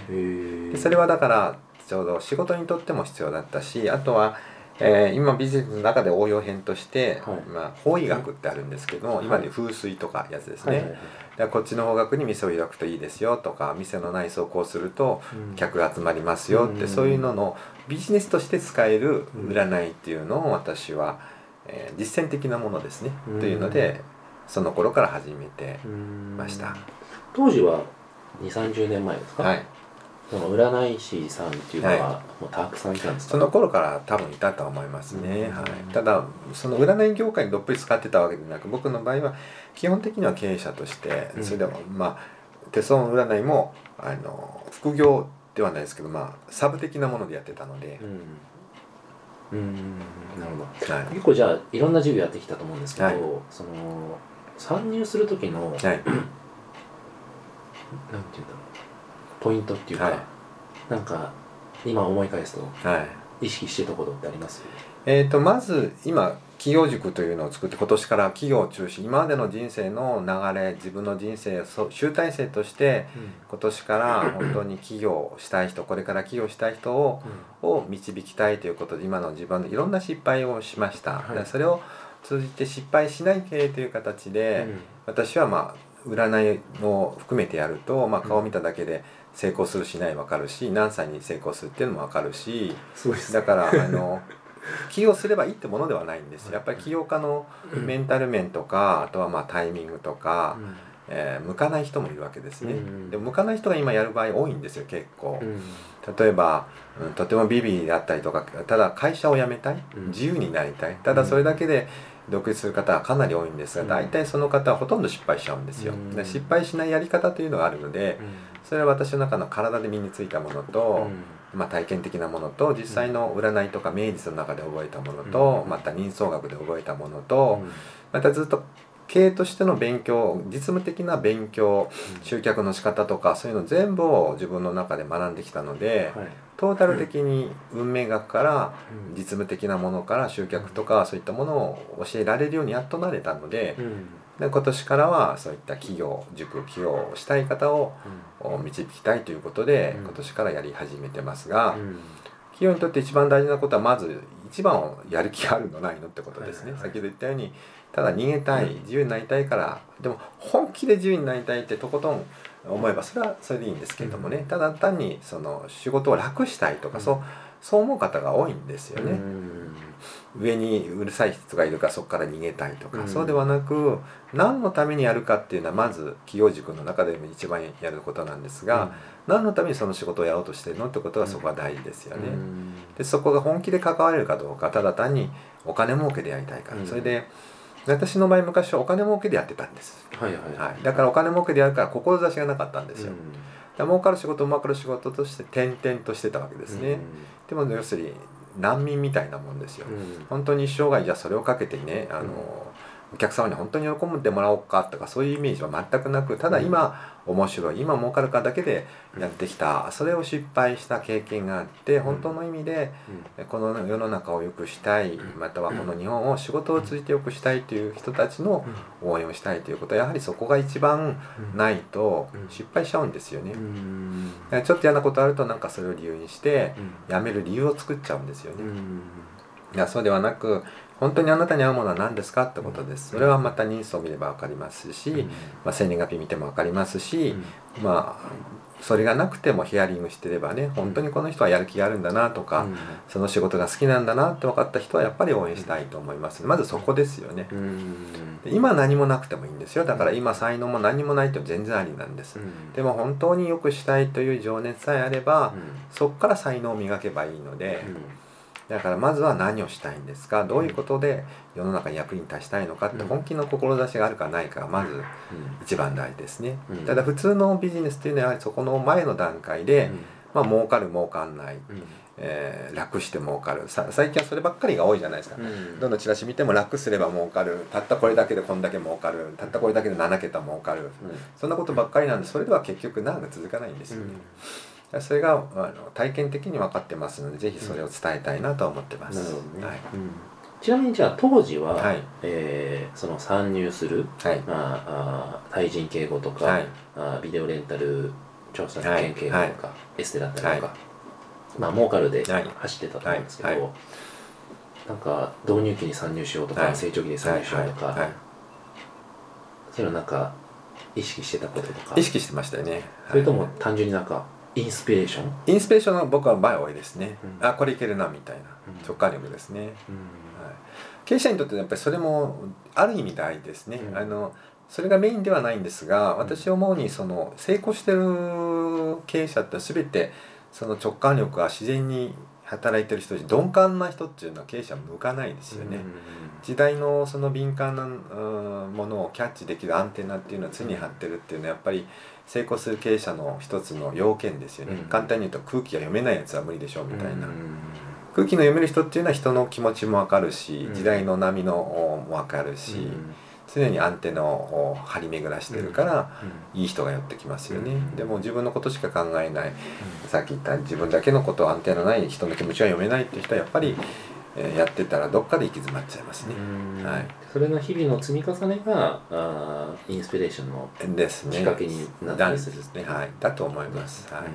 B: でそれはだからちょうど仕事にとっても必要だったしあとは、えー今ビジネスの中で応用編として、
A: はい。
B: まあ、法医学ってあるんですけども、今で風水とかやつですね、
A: はいはいはい
B: こっちの方角に店を開くといいですよとか店の内装をこうすると
A: うん。
B: 客が集まりますよって、
A: うん。
B: そういうののビジネスとして使える占いっていうのを私は、えー実践的なものですね、
A: うん。
B: というのでその頃から始めて、
A: うん。
B: ました。
A: 当時は2 3 0年前ですか、
B: はい、
A: その占い師さんっていうのは、
B: は
A: もうたくさんいたんですか？
B: その頃から多分いたとは思いますね、
A: うん。
B: はい、ただその占い業界にどっぷり使ってたわけでなく僕の場合は基本的には経営者として
A: うん。
B: それでもまあ手相の占いもあの副業ではないですけどまあサブ的なものでやってたので。
A: う、ん。うんなるほど。
B: はい。
A: 結構じゃあいろんな授業やってきたと思うんですけど、
B: はい。
A: その参入する時の、なんて
B: はい、
A: いうんだろう。ポイントっていうか、
B: はい。
A: なんか今思い返すと
B: はい。
A: 意識してたことってあります？
B: えー、とまず今企業塾というのを作って今年から企業を中心今までの人生の流れ自分の人生をそう集大成として今年から本当に起業をしたい人これから起業したい人をを導きたいということで今の自分のいろんな失敗をしました、
A: はい。
B: それを通じて失敗しない経営という形で、私はまあ占いを含めてやると、まあ、顔を見ただけで成功するしない分かるし何歳に成功するっていうのも分かるし
A: すごいです
B: だからあの 起業すればいいってものではないんですやっぱり起業家のメンタル面とかあとはまあタイミングとか、えー向かない人もいるわけですね、
A: うん。
B: でも向かない人が今やる場合多いんですよ結構。
A: うん。
B: 例えば、うんとてもビビであったりとかただ会社を辞めたい
A: うん。
B: 自由になりたいただそれだけで独立する方はかなり多いんですが、
A: うん。
B: 大体その方はほとんど失敗しちゃうんですよ、失敗しないやり方というのがあるのでそれは私の中の体で身についたものと、まあ、体験的なものと実際の占いとか名実の中で覚えたものと、
A: うん。
B: また人相学で覚えたものと、またずっと経営としての勉強実務的な勉強集客の仕方とかそういうの全部を自分の中で学んできたので、
A: はい。
B: トータル的に運命学から
A: うん。
B: 実務的なものから集客とかそういったものを教えられるようにやっとなれたので
A: うん。
B: で今年からはそういった企業塾企業をしたい方を
A: うん。
B: 導きたいということで
A: うん。
B: 今年からやり始めてますが
A: うん。
B: 企業にとって一番大事なことはまず一番をやる気があるのないのってことですね。
A: はいはいはい。
B: 先ほど言ったようにただ逃げたい自由になりたいからでも本気で自由になりたいってとことん思えばそれはそれでいいんですけれどもね、ただ単にその仕事を楽したいとか、
A: うん。
B: そうそう思う方が多いんですよね。
A: うん
B: 上にうるさい人がいるからそこから逃げたいとか、
A: うん。
B: そうではなく何のためにやるかっていうのはまず企業塾の中でも一番やることなんですが、何のためにその仕事をやろうとしてるのってことはそこは大事ですよね。
A: うん。
B: でそこが本気で関われるかどうかただ単にお金儲けでやりたいから、
A: うん。
B: それで私の場合昔はお金儲けでやってたんです、
A: はいはい。
B: はい、だからお金儲けでやるから志がなかったんですよ、儲かる仕事儲かる仕事として転々としてたわけですね、でも要するに難民みたいなもんですよ、
A: うん。
B: 本当に一生涯じゃあそれをかけてねあの、
A: うん
B: お客様に本当に喜んでもらおうかとかそういうイメージは全くなくただ今、面白い今儲かるかだけでやってきたそれを失敗した経験があって本当の意味でこの世の中を良くしたいまたはこの日本を仕事を通じて良くしたいという人たちの応援をしたいということはやはりそこが一番ないと
A: うん。
B: 失敗しちゃうんですよね。
A: う。
B: ちょっと嫌なことあるとなんかそれを理由にして
A: うん。
B: 辞める理由を作っちゃうんですよね。
A: うん。
B: いやそうではなく本当にあなたに合うものは何ですかってことです。それはまた人相を見れば分かりますし、まあ、生年月日見ても分かりますし、まあそれがなくてもヒアリングしてればね本当にこの人はやる気があるんだなとか、その仕事が好きなんだなって分かった人はやっぱり応援したいと思います。まずそこですよね。今何もなくてもいいんですよ。だから今才能も何もないって全然ありなんです。でも本当に良くしたいという情熱さえあればそこから才能を磨けばいいので、だからまずは何をしたいんですか？どういうことで世の中に役に立ちたいのかって
A: うん。
B: 本気の志があるかないかがまず一番大事ですね、
A: うん。
B: ただ普通のビジネスっていうのはやはりそこの前の段階で、まあ儲かる儲かんない、えー楽して儲かる。さ最近はそればっかりが多いじゃないですか、どのチラシ見ても楽すれば儲かる。たったこれだけでこんだけ儲かる。たったこれだけで7桁儲かる。そんなことばっかりなんでそれでは結局長く続かないんですよね、それがあの体験的に分かってますのでぜひそれを伝えたいなとは思ってます、
A: なるほどね
B: はい
A: ちなみにじゃあ当時は、
B: はい。
A: えーその参入する、
B: はい。
A: まあ、あー対人敬語とか、
B: はい。
A: あービデオレンタル調査
B: はい。
A: 研敬語とか、エステだったりとか、
B: は
A: まあ儲かるで
B: はい。
A: 走ってたと思うんですけど、
B: はい。は
A: なんか導入期に参入しようとか、
B: はい。
A: 成長期に参入しようとか、
B: はい。はい。
A: そういうのなんか意識してたこととか？
B: 意識してましたよね。
A: それとも
B: はい
A: 単純になんかインスピレーション、
B: インスピレーションは僕は前多いですね、
A: うん。
B: あこれいけるなみたいな。
A: うん。
B: 直感力ですね、はい、経営者にとってやっぱりそれもある意味大事ですね、
A: うん。
B: あのそれがメインではないんですが私思うにその成功してる経営者って全てその直感力が自然に働いてる人鈍感な人っていうのは経営者は向かないですよね、時代のその敏感なうんものをキャッチできるアンテナっていうのは常に張ってるっていうのはやっぱり成功する経営者の一つの要件ですよね、
A: うん。
B: 簡単に言うと空気が読めないやつは無理でしょうみたいな、
A: うん。
B: 空気の読める人っていうのは人の気持ちも分かるし、
A: うん。
B: 時代の波のおも分かるし、常にアンテナを張り巡らしてるから、いい人が寄ってきますよね、
A: うん。
B: でも自分のことしか考えない。さっき言った自分だけのことをアンテナない人の気持ちは読めないっていう人はやっぱり、えーやってたらどっかで行き詰まっちゃいますね、
A: うん。
B: はい。
A: それの日々の積み重ねがあーインスピレーションの、きっかけになった
B: だ
A: りする
B: ですね。はい。だと思います、はい。
A: うん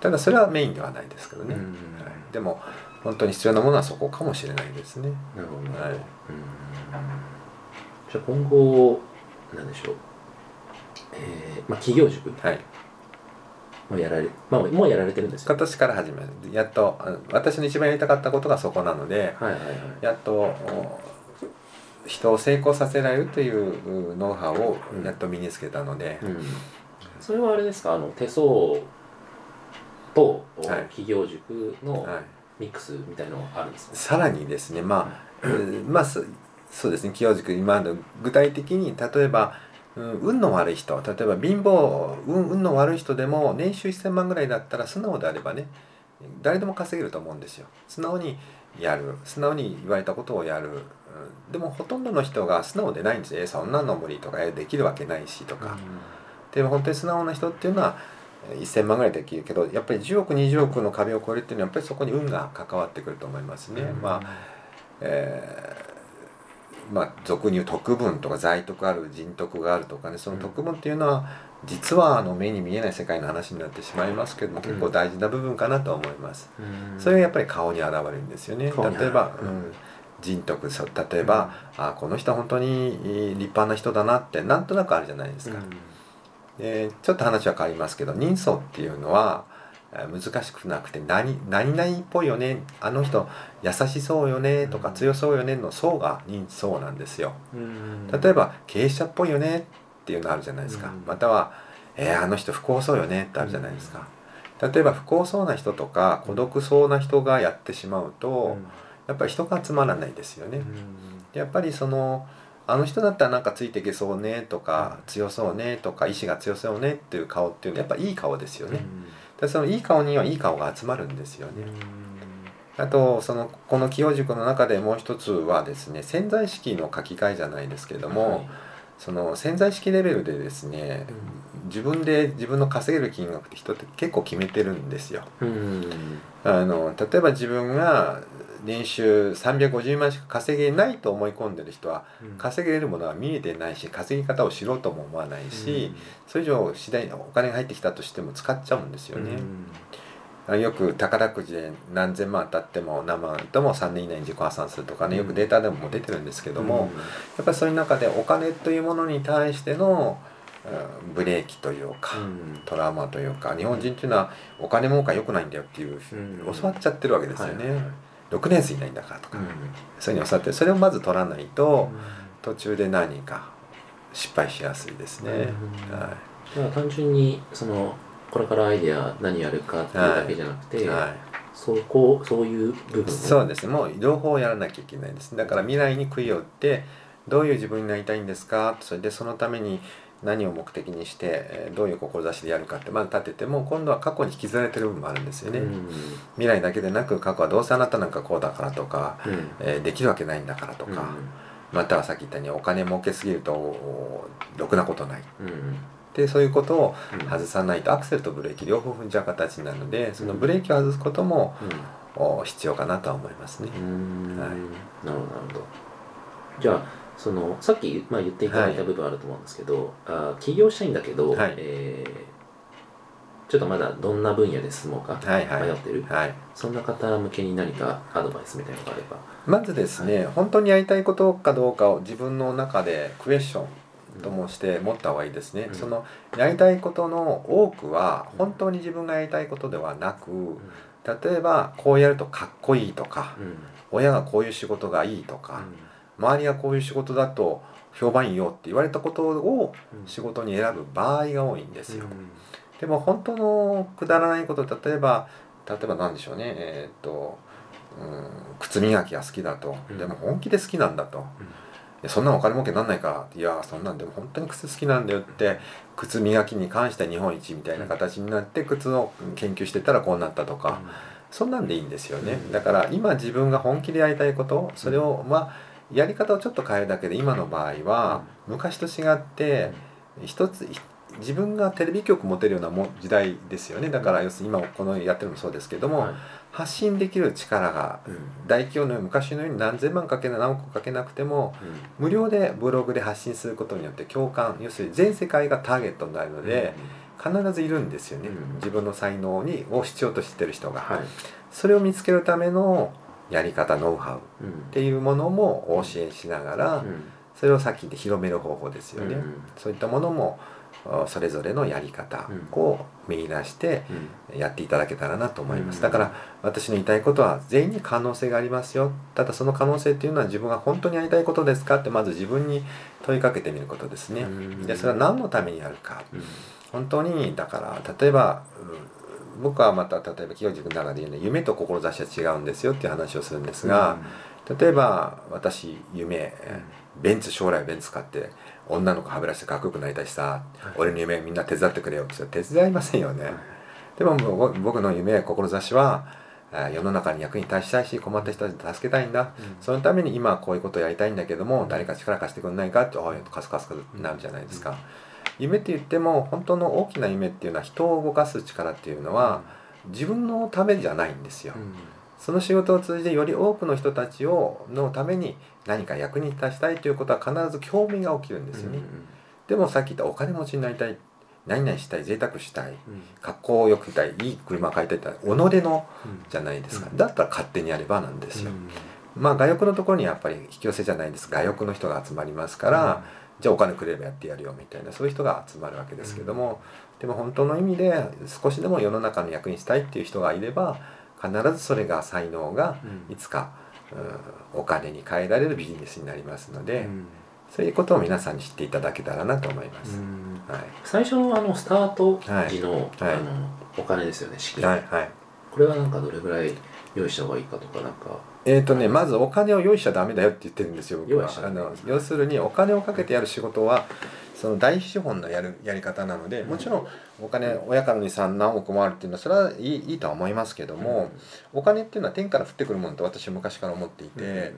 B: ただそれはメインではないですけどね、
A: うん。
B: はい、でも本当に必要なものはそこかもしれないですね。
A: なるほど、
B: はい。
A: うんじゃあ今後なんでしょう、えーまあ、企業塾。
B: はい。
A: もやられ、まあ、もうやられてるんですよ。
B: 今年から始める。やっとあの私の一番やりたかったことがそこなので
A: はいはいはい。
B: やっとお人を成功させられるといううノウハウをやっと身につけたので、
A: うん、それはあれですか？あの手相と、
B: はい。
A: 企業塾の
B: はい、
A: ミックスみたいのがあるんですか、
B: さらにですねまあ、うんまあそそうですね企業塾今の具体的に例えば、うん、運の悪い人例えば貧乏運運の悪い人でも年収1000万ぐらいだったら素直であればね誰でも稼げると思うんですよ。素直にやる素直に言われたことをやる、うんでもほとんどの人が素直でないんですよ。えそんなの無理とかえできるわけないしとか、でも本当に素直な人っていうのはえー1000万ぐらいできるけどやっぱり10億20億の壁を越えるっていうのはやっぱりそこに運が関わってくると思いますね。まあえーまあ俗に言う徳分とか財徳ある人徳があるとかねその徳分っていうのは実はあの目に見えない世界の話になってしまいますけども結構大事な部分かなと思います。
A: うん。
B: それがやっぱり顔に現れるんですよね。例えば、
A: うん。
B: うん。人徳そう例えば、あこの人は本当に立派な人だなってなんとなくあるじゃないですか。でちょっと話は変わりますけど人相っていうのは、えー難しくなくて何何々っぽいよねあの人優しそうよねとか
A: うん
B: 強そうよねの層が認知層なんですよ。
A: うん。
B: 例えば経営者っぽいよねっていうのあるじゃないですか、
A: うん。
B: または、えーあの人不幸そうよねってあるじゃないですか、例えば不幸そうな人とか孤独そうな人がやってしまうと、やっぱり人が集まらないですよね、やっぱりそのあの人だったらなんかついていけそうねとか、強そうねとか意志が強そうねっていう顔っていうのはやっぱいい顔ですよね、でそのいい顔にはいい顔が集まるんですよね、あとそのこの清塾の中でもう一つはですね潜在意識の書き換えじゃないですけれども、その潜在意識レベルでですね、自分で自分の稼げる金額って人って結構決めてるんですよ。あの例えば自分が年収350万しか稼げないと思い込んでる人は稼げるものは見えてないし稼ぎ方を知ろうとも思わないし、それ以上次第にお金が入ってきたとしても使っちゃうんですよね。あよく宝くじで何千万当たっても何万とも3年以内に自己破産するとかねよくデータでも出てるんですけども、やっぱりそういう中でお金というものに対しての、うんブレーキというか、トラウマというか日本人っていうのはお金儲か良くないんだよっていう、
A: うん。
B: 教わっちゃってるわけですよね、6年生いないんだからとか、そういうふうに教わってそれをまず取らないと、途中で何か失敗しやすいですね、
A: うん
B: は
A: だから単純にそのこれからアイデア何やるかっていうだけじゃなくて、
B: い。はい。
A: そこそういう部分を
B: そうですね。もう両方やらなきゃいけないです。だから未来に杭を打ってどういう自分になりたいんですか？それでそのために何を目的にしてえーどういう志でやるかってまず立てても今度は過去に引きずられてる部分もあるんですよね、
A: うん。
B: 未来だけでなく過去はどうせあなたなんかこうだからとか、
A: うん。
B: えーできるわけないんだからとか、またはさっき言ったようにお金儲けすぎるとおろくなことない。
A: うん。うん
B: でそういうことを
A: うん。
B: 外さないとアクセルとブレーキ両方踏んじゃう形になるのでそのブレーキを外すこともお必要かなとは思いますね。
A: うん。
B: はい。
A: なるほどなるほど。じゃあそのさっき、まあ、言っていただいた部分あると思うんですけど、あ起業したいんだけど、
B: はい。
A: えーちょっとまだどんな分野で進もうか
B: はいはい。
A: 迷ってる、
B: はい、
A: そんな方向けに何かアドバイスみたいなのがあれば。
B: まずですね、本当にやりたいことかどうかを自分の中でクエスチョンともして持った方がいいですね、
A: うん。
B: そのやりたいことの多くは本当に自分がやりたいことではなく例えばこうやるとかっこいいとか
A: うん。
B: 親がこういう仕事がいいとか周りがこういう仕事だと評判いいよって言われたことを
A: うん。
B: 仕事に選ぶ場合が多いんですよ、
A: うん。
B: でも本当のくだらないこと例えば例えば何でしょうね。えーっと、うん、靴磨きが好きだと、
A: うん。
B: でも本気で好きなんだと、そんなお金儲けなんないか。らいやそんなんでも本当に靴好きなんだよって靴磨きに関して日本一みたいな形になって靴を研究してたらこうなったとか、そんなんでいいんですよね、
A: うん
B: だから今自分が本気でやりたいことそれをまあやり方をちょっと変えるだけで今の場合は昔と違って一つ自分がテレビ局持てるようなも時代ですよね。だから要するに今このやってるのもそうですけども、
A: はい。
B: 発信できる力が
A: うん。
B: 大企業のように昔のように何千万かけな何億かけなくても無料でブログで発信することによって共感要するに全世界がターゲットになるので、必ずいるんですよね、
A: うん。
B: 自分の才能にを必要としてる人が、
A: はい。
B: それを見つけるためのやり方ノウハウっ
A: うん。
B: ていうものもお教えしながら、
A: うん。
B: それをさっき言って広める方法ですよね、
A: うん
B: そういったものもあそれぞれのやり方を見出して
A: うん。
B: やっていただけたらなと思います、
A: うん。
B: だから私の言いたいことは全員に可能性がありますよ。ただその可能性っていうのは自分が本当にやりたいことですか？ってまず自分に問いかけてみることですね、
A: うん。
B: でそれは何のためにやるか。
A: うん。
B: 本当にだから例えばうん僕はまた例えば清塾の中で言うのは夢と志は違うんですよっていう話をするんですが、例えば私夢ベンツ将来ベンツ買って女の子はべらしてかっこよくなりたいしさ、
A: はい。
B: 俺の夢みんな手伝ってくれよって言ったら手伝いませんよね、でも僕の夢志は世の中に役に立ちたいし困った人たち助けたいんだ。そのために今はこういうことをやりたいんだけども誰か力貸してくんないかっておいカスカスなるじゃないですか、夢って言っても本当の大きな夢っていうのは人を動かす力っていうのは自分のためじゃないんですよ、その仕事を通じてより多くの人たちをのために何か役に立ちたいということは必ず興味が起きるんですよね、でもさっき言ったお金持ちになりたい何々したい贅沢したい格好をよく着たいいい車買いたいって己のじゃないですか、
A: うん。
B: だったら勝手にやればなんですよ、まあ外欲のところにやっぱり引き寄せじゃないです。外欲の人が集まりますから、じゃあお金くれればやってやるよみたいなそういう人が集まるわけですけども、でも本当の意味で少しでも世の中の役にしたいっていう人がいれば必ずそれが才能が
A: うん。
B: いつか、うんお金に変えられるビジネスになりますので、
A: うん。
B: そういうことを皆さんに知っていただけたらなと思います。
A: うん。
B: はい。
A: 最初のあのスタート時の,、
B: はい。
A: あのお金ですよね資金、
B: はい。はい。
A: これはなんかどれぐらい用意した方がいいかとかなんか。
B: えーとね、まずお金を用意しちゃダメだよって言ってるんですよ僕は。あの要するにお金をかけてやる仕事はその大資本のやるやり方なのでもちろんお金親からの遺産何億もあるっていうのはそれはいいいいとは思いますけども、お金っていうのは天から降ってくるものと私は昔から思っていて、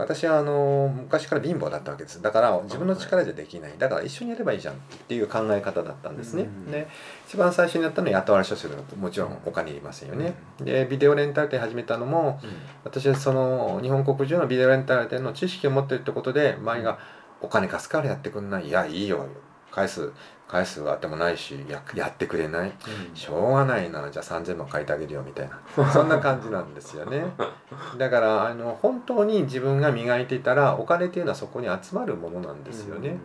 B: 私はあの昔から貧乏だったわけです。だから自分の力じゃできない。だから一緒にやればいいじゃんっていう考え方だったんですね、
A: うん
B: で一番最初にやったのは雇われ書士だともちろんお金いりませんよね、でビデオレンタル店始めたのも
A: うん。
B: 私はその日本国中のビデオレンタル店の知識を持ってるってことで周りが「お金貸すからやってくんない」「いやいいよ。返す返すあってもないしややってくれない」
A: うん。
B: しょうがないな。じゃあ3,000万借りてあげるよみたいな。そんな感じなんですよね。だからあの本当に自分が磨いていたらお金っていうのはそこに集まるものなんですよね、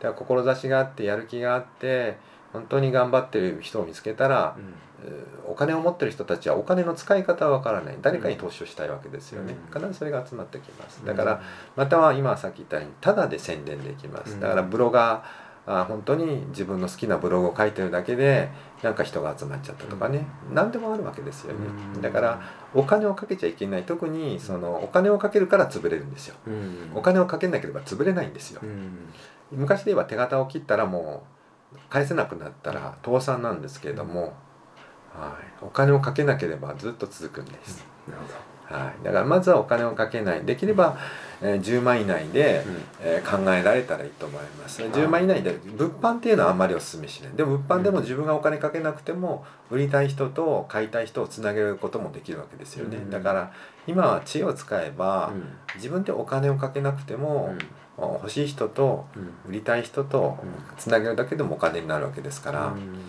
B: だから志があってやる気があって本当に頑張ってる人を見つけたら
A: うん。
B: えーお金を持ってる人たちはお金の使い方はわからない。誰かに投資をしたいわけですよね、
A: うん。
B: 必ずそれが集まってきます。
A: うん。
B: だからまたは今さっき言ったようにタダで宣伝できます。
A: うん。
B: だからブロガーあ本当に自分の好きなブログを書いてるだけでなんか人が集まっちゃったとかね、何でもあるわけですよね、
A: うん。
B: だからお金をかけちゃいけない。特にそのお金をかけるから潰れるんですよ。
A: うん。
B: お金をかけなければ潰れないんですよ。
A: うん。
B: 昔で言えば手形を切ったらもう返せなくなったら倒産なんですけれども、はい、お金をかけなければずっと続くんです、
A: なるほ
B: はい、だからまずはお金をかけない。できれば、えー10万以内で、
A: ど、
B: えー考えられたらいいと思います。
A: ん
B: 10万以内で物販っていうのはあんまりお勧めしない。でも物販でも自分がお金かけなくても売りたい人と買いたい人をつなげることもできるわけですよね、
A: うん。
B: だから今は知恵を使えば、
A: うん。
B: 自分でお金をかけなくても、欲しい人と
A: うん。
B: 売りたい人と
A: うん。
B: つなげるだけでもお金になるわけですから、
A: うん。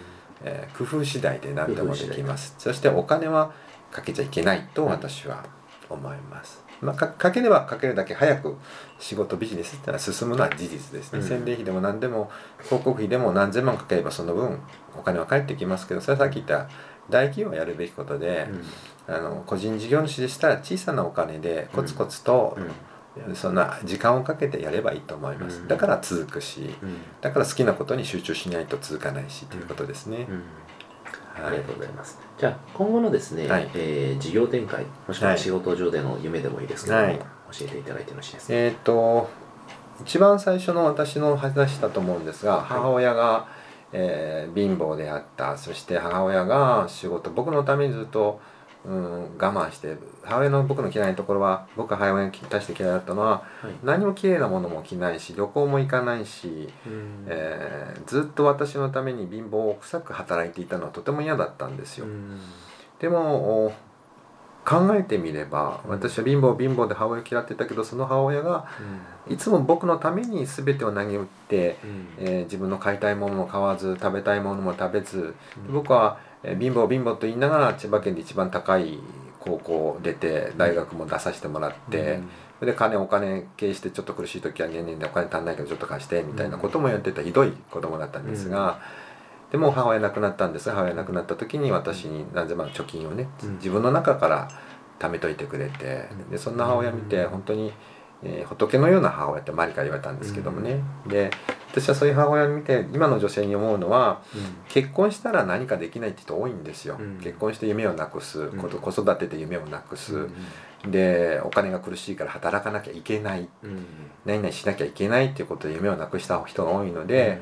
B: えー工夫次第で何でもできます。そしてお金はかけちゃいけないと私は思います、まあ、かかければかけるだけ早く仕事ビジネスってのは進むのは事実ですね、
A: うん。
B: 宣伝費でも何でも広告費でも何千万かければその分お金は返ってきますけどそれはさっき言った大企業がやるべきことで、あの個人事業主でしたら小さなお金でコツコツと、
A: うん。
B: そんな時間をかけてやればいいと思います、
A: うん。
B: だから続くし
A: うん。
B: だから好きなことに集中しないと続かないしということですね、
A: うんあ
B: はい。
A: りがとうございます。じゃあ今後のですね、
B: はい。
A: えー事業展開もしく
B: は
A: はい。仕事上での夢でもいいですけども、
B: はい。
A: 教えていただいてよろしいですか？
B: えっ、と一番最初の私の話だと思うんですが母親が、えー貧乏であった。そして母親が仕事僕のためにずっと、うん、我慢して母親の僕の嫌いなところは僕が母親に対して嫌いだったのは
A: はい。
B: 何も綺麗なものも着ないし旅行も行かないし、
A: うん。
B: えーずっと私のために貧乏くさく働いていたのはとても嫌だったんですよ。
A: うん。
B: でもお考えてみれば
A: うん
B: 私は貧乏貧乏で母親を嫌ってたけどその母親がいつも僕のために全てを投げ打って、
A: うん。
B: えー自分の買いたいものも買わず食べたいものも食べず
A: うん。
B: 僕は、えー貧乏貧乏と言いながら千葉県で一番高い高校出て大学も出させてもらって、それで金お金経営してちょっと苦しい時は年々でお金足んないけどちょっと貸してみたいなこともやってたひどい子供だったんですが、でも母親亡くなったんです母親亡くなった時に私に何千万の貯金をね
A: うん。
B: 自分の中から貯めといてくれてでそんな母親見て本当に、えー仏のような母親ってマリから言われたんですけどもね、で私はそういう母親を見て今の女性に思うのは結婚したら何かできないって人多いんですよ、
A: うん。
B: 結婚して夢をなくす、
A: ん。
B: こと子育てで夢をなくす、
A: うん
B: でお金が苦しいから働かなきゃいけない。
A: うん
B: 何々しなきゃいけないっていうことで夢をなくした人が多いので、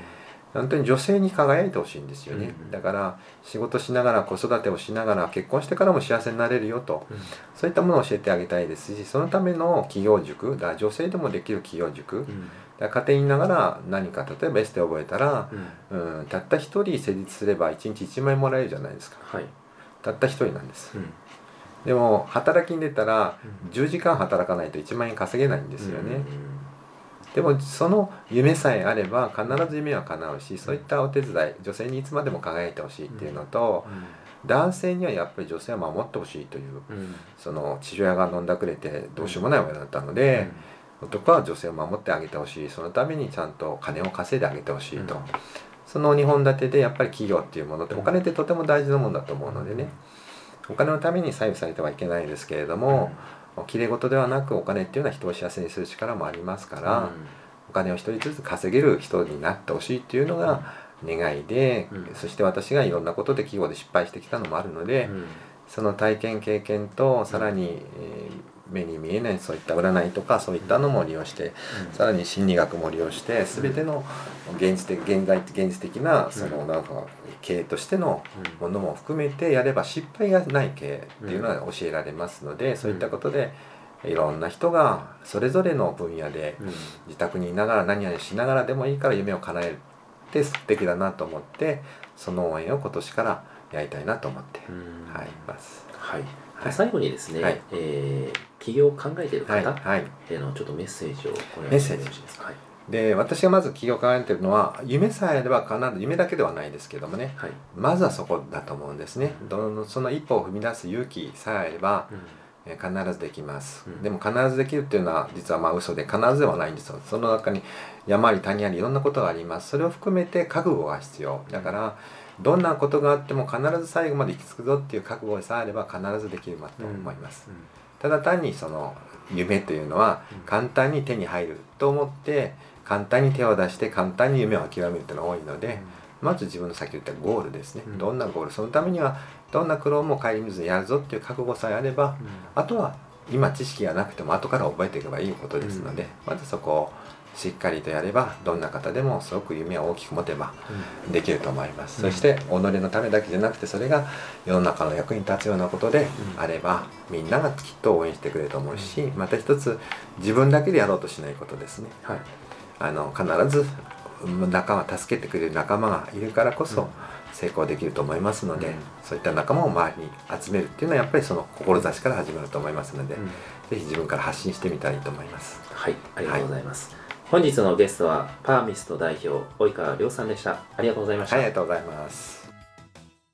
B: 本当に女性に輝いてほしいんですよね、
A: うん
B: だから仕事しながら子育てをしながら結婚してからも幸せになれるよと。
A: うん。
B: そういったものを教えてあげたいですしそのための企業塾だ女性でもできる企業塾。
A: うん。
B: 家庭にいながら何か例えばエステを覚えたら、
A: うん。
B: うん、たった一人成立すれば1日1万円もらえるじゃないですか。
A: はい。
B: たった一人なんです。
A: うん。
B: でも働きに出たら
A: うん。
B: 10時間働かないと1万円稼げないんですよね、
A: うん
B: でもその夢さえあれば必ず夢は叶うしそういったお手伝い女性にいつまでも輝いてほしいっていうのと、男性にはやっぱり女性は守ってほしいという
A: うん。
B: その父親が飲んだくれてどうしようもない親だったので、男は女性を守ってあげてほしい。そのためにちゃんと金を稼いであげてほしいと、
A: うん。
B: その2本立てでやっぱり企業っていうものってお金ってとても大事なものだと思うのでね。お金のために左右されてはいけないですけれども、きれい事ではなくお金っていうのは人を幸せにする力もありますから、お金を一人ずつ稼げる人になってほしいっていうのが願いで、
A: うん。
B: そして私がいろんなことで企業で失敗してきたのもあるので、
A: うん。
B: その体験経験とさらに、えー目に見えないそういった占いとかそういったのも利用してさらに心理学も利用して全ての現実的現代現実的なそのなんか経営としてのものも含めてやれば失敗がない経営っていうのは教えられますので、そういったことでいろんな人がそれぞれの分野で自宅にいながら何々しながらでもいいから夢を叶えて素敵だなと思ってその応援を今年からやりたいなと思って、
A: うん。
B: はいます。
A: はい。
B: はい。
A: 最後にですね、
B: はい。
A: えー起業を考えている
B: はい、
A: 方
B: はい。
A: へのちょっとメッセージをお願いしてもよろしいですか。はい
B: で私がまず起業を考えているのは夢さえあれば必ず夢だけではないですけどもね。
A: はい。
B: まずはそこだと思うんですね。
A: うん
B: どのその一歩を踏み出す勇気さえあれば
A: うん。
B: えー必ずできます、
A: うん。
B: でも必ずできるっていうのは実はまあ嘘で必ずではないんですよ。その中に山あり谷ありいろんなことがあります。それを含めて覚悟が必要。だからどんなことがあっても必ず最後まで行き着くぞっていう覚悟さえあれば必ずできると思います、
A: うん。
B: ただ単にその夢というのは
A: うん。
B: 簡単に手に入ると思って簡単に手を出して簡単に夢を諦めるっていうのが多いので、まず自分のさっき言ったゴールですね、
A: うん。
B: どんなゴールそのためにはどんな苦労も顧みずにやるぞっていう覚悟さえあればあとは今知識がなくても後から覚えていけばいいことですので、まずそこをしっかりとやればどんな方でもすごく夢を大きく持てば
A: うん。
B: できると思います、
A: うん。
B: そして己のためだけじゃなくてそれが世の中の役に立つようなことで
A: うん
B: あれば、みんながきっと応援してくれると思うしまた一つ自分だけでやろうとしないことですね。
A: はい
B: あの必ずうん仲間助けてくれる仲間がいるからこそ、
A: うん
B: 成功できると思いますので、
A: うん
B: そういった仲間を周りに集めるっていうのはやっぱりその志から始まると思いますので、
A: うん
B: ぜひ自分から発信してみたらいいと思います。
A: はい、ありがとうございます。本日のゲストはパーミスト代表及川亮さんでした。ありがとうございました。
B: はい、ありがとうございます。